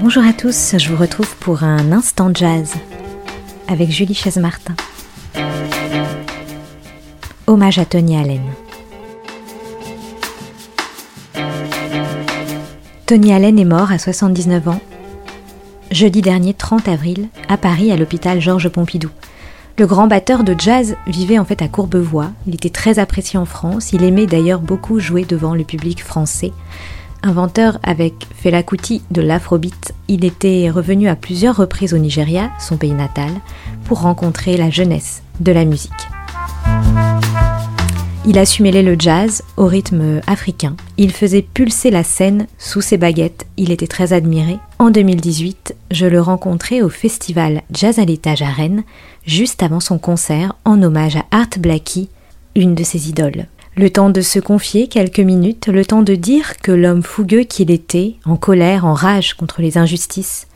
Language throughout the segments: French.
Bonjour à tous, je vous retrouve pour un instant jazz avec Julie Chaise-Martin. Hommage à Tony Allen. Tony Allen est mort à 79 ans, jeudi dernier 30 avril, à Paris, à l'hôpital Georges Pompidou. Le grand batteur de jazz vivait en fait à Courbevoie. Il était très apprécié en France. Il aimait d'ailleurs beaucoup jouer devant le public français. Inventeur avec Fela Kuti de l'afrobeat, il était revenu à plusieurs reprises au Nigeria, son pays natal, pour rencontrer la jeunesse de la musique. Il a su mêler le jazz au rythme africain. Il faisait pulser la scène sous ses baguettes. Il était très admiré. En 2018, je le rencontrais au festival Jazz à l'étage à Rennes, juste avant son concert en hommage à Art Blackie, une de ses idoles. Le temps de se confier quelques minutes, le temps de dire que l'homme fougueux qu'il était, en colère, en rage contre les injustices,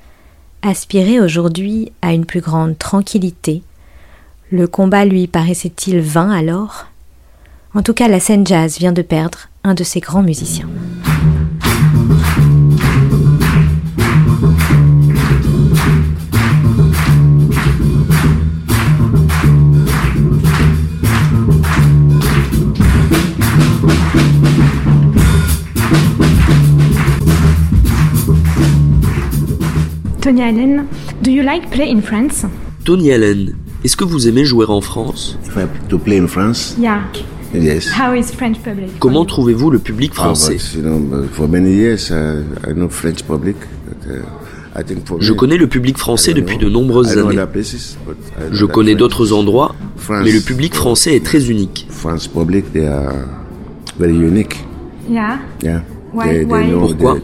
aspirait aujourd'hui à une plus grande tranquillité. Le combat lui paraissait-il vain alors? En tout cas, la scène jazz vient de perdre un de ses grands musiciens. Tony Allen, do you like play in France? Tony Allen, est-ce que vous aimez jouer en France? If I to play in France, Yeah. yes. How is French public? Comment trouvez-vous le public Ah, français? but, you know, for many years, uh, I know French public. But, uh, I Je connais le public français I don't depuis know. de nombreuses I know années. other places, but I know Je connais d'autres endroits, France, mais le public français est très unique. France public, they are very unique. Yeah. Yeah. Why- They, they why? know Pourquoi?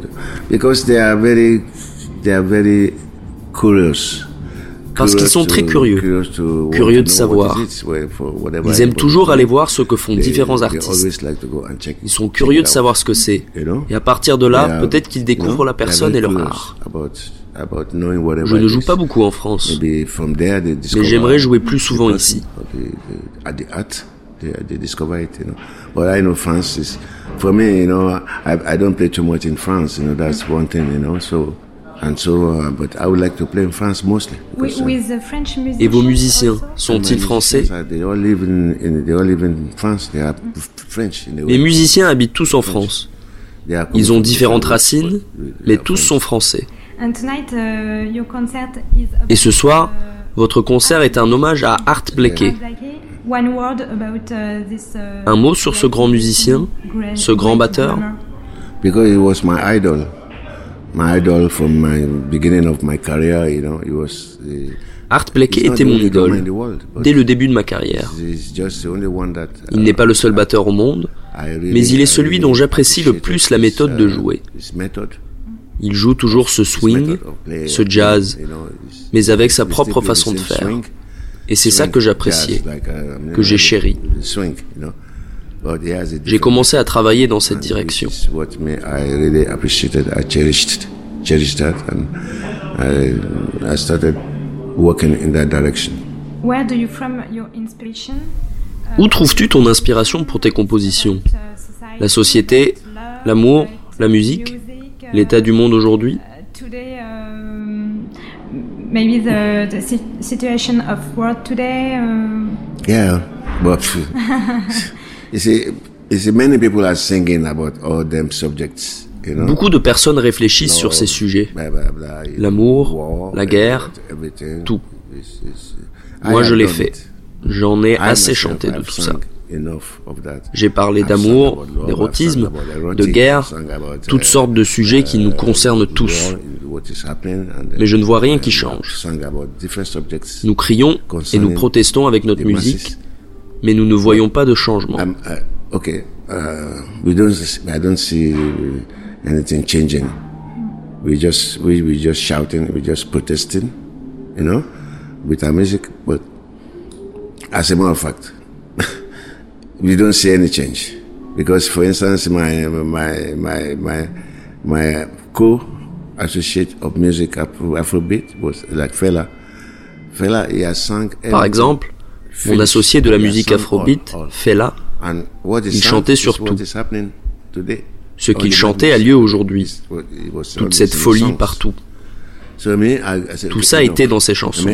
They- are very, curious. Parce qu'ils sont très curieux, curieux de savoir. Ils aiment toujours aller voir ce que font différents artistes. Ils sont curieux de savoir ce que c'est. Et à partir de là, peut-être qu'ils découvrent la personne et leur art. Je ne joue pas beaucoup en France, mais j'aimerais jouer plus souvent ici. or the- the- at the art, they, they discover it, you know. But I know France is, for me, you know, I, I don't play too much in France, you know, that's one thing, you know, so, and so, uh, but I would like to play in France mostly. With, because, uh, with the French musicians Et vos musiciens sont-ils français? Are- They all live in, in, they all live in France, they are French. In the Les musiciens habitent tous en France. They are coming Ils ont différentes racines, mais tous sont français. And tonight, uh, your concert is about, Et ce soir, uh, votre concert est un hommage à Art Blakey. Art Blakey. One word about uh, this. uh, Un mot sur ce grand musicien, ce grand batteur because he was my idol, my idol from my beginning of my career. You know, he was. Art Blakey était mon idole dès le début de ma carrière. Il n'est pas le seul batteur au monde, mais il est celui dont j'apprécie le plus la méthode de uh, jouer. Il joue toujours ce swing, ce jazz, mais avec sa propre façon de faire. Et c'est ça que j'appréciais, uh, que j'ai chéri. J'ai commencé à travailler dans cette direction. This is what me I really appreciated. I cherished, cherished that, and I, I started working in that direction. Where do you from your inspiration? Où trouves-tu ton inspiration pour tes compositions? La société, l'amour, la musique, l'état du monde aujourd'hui? um, maybe the, the si- situation of world today. um, Yeah, but you see, you see, many people are singing about all them subjects. You know, Beaucoup de personnes réfléchissent sur ces sujets. L'amour, la guerre, tout. Moi je l'ai fait. it. J'en ai assez chanté de tout ça. J'ai parlé d'amour, d'érotisme, de guerre, toutes uh, sortes de sujets qui nous concernent tous. uh, Mais je ne vois rien qui change. Nous crions et nous protestons avec notre musique. Mais nous ne voyons pas de changement. Uh, okay, uh, we don't. I don't see anything changing. We just we we just shouting, we just protesting, you know, with our music. But as a matter of fact, we don't see any change because, for instance, my my my my my co-associate of music Afro, Afrobeat was like Fela. Fela, he has sung. Par exemple, mon associé de la musique afrobeat, Fela, And what is Il chantait is sur what tout. is happening today? Ce qu'il chantait a lieu aujourd'hui. Toute cette folie partout. Tout ça était dans ses chansons.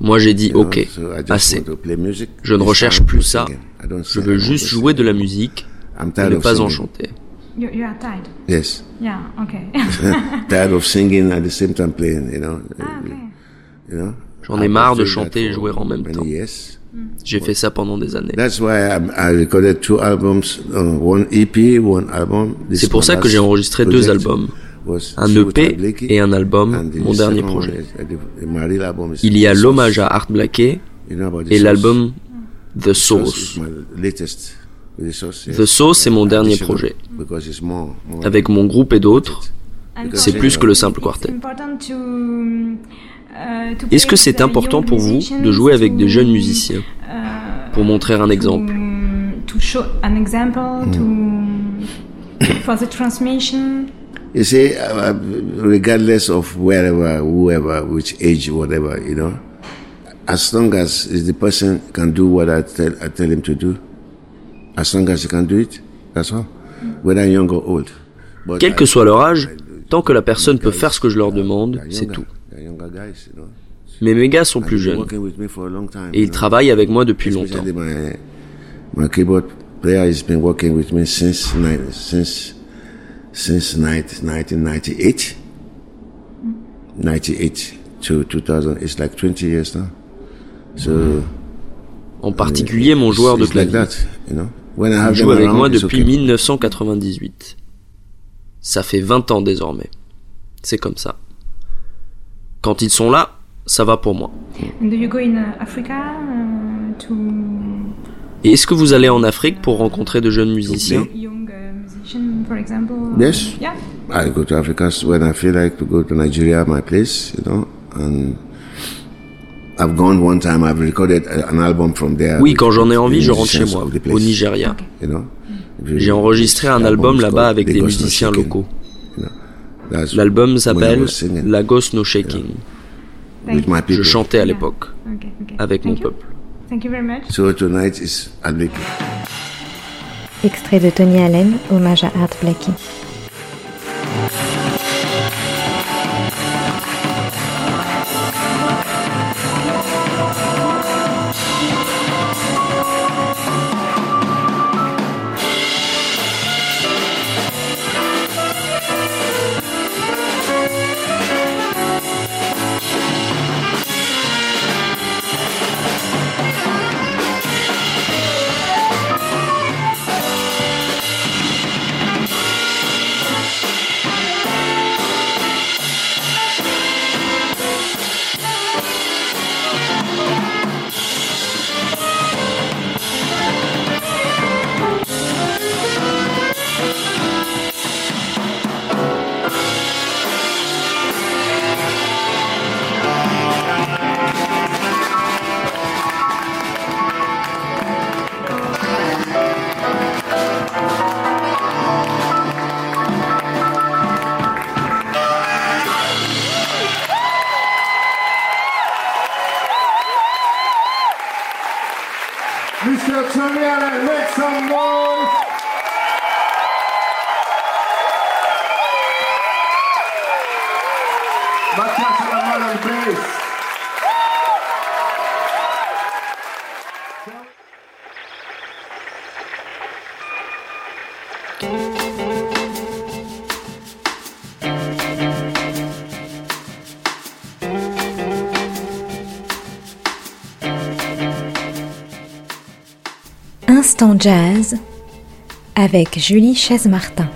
Moi j'ai dit ok, assez. Je ne recherche plus ça. Je veux juste jouer de la musique et ne pas en chanter. You, you are tired. Yes. Yeah. Okay. tired of singing at the same time playing, you know. ah, okay. You know? J'en ai marre de chanter et jouer en même temps. J'ai fait ça pendant des années. That's why I, I recorded two albums, uh, one EP, one album. This C'est pour ça que j'ai enregistré deux albums, un EP et un album, mon dernier projet. Il y a l'hommage à Art Blakey et l'album The Source latest. The Source. The Source, c'est mon dernier projet. because it's more- more- Avec mon groupe et d'autres, c'est plus que le simple quartet. Uh, to Est-ce que c'est important pour vous de jouer avec des jeunes musiciens uh, Pour montrer un exemple. To, to show an example, to for the transmission. You see, uh, regardless of wherever, whoever, which age, whatever, you know, as long as the person can do what I tell, I tell him to do, as long as he can do it, that's all. Whether young or old. But quel que soit leur âge, tant que la personne peut faire ce que je leur demande, c'est tout. They're younger guys, you know. Mais mes gars sont plus jeunes working with me for a long time, et ils travaillent avec moi depuis longtemps. Especially my, my keyboard player has been working with me since ni- since since night- 1998. 98 to 2000. It's like 20 years now. So En particulier mon joueur de like clavier. that, you know. When I Il have joue avec around, moi depuis okay. 1998. Ça fait 20 ans désormais. C'est comme ça. Quand ils sont là, ça va pour moi. And do you go in uh, Africa uh, to Et est-ce que vous allez en Afrique pour rencontrer de jeunes musiciens? Uh? Yes. Yeah. I go to Africa when I feel like to go to Nigeria, my place, you know, and I've gone one time. I've recorded a- an album from there. Oui, quand j'en ai envie, the je rentre chez moi, au Nigeria. You know, J'ai enregistré un album là-bas avec des musiciens locaux. L'album s'appelle Lagos No Shaking. with my Je chantais à Yeah. l'époque Okay. Okay. avec mon Thank you. peuple. Thank you very much. So tonight is Adleke. Extrait de Tony Allen, hommage à Art Blakey. Instant Jazz avec Julie Chaise-Martin.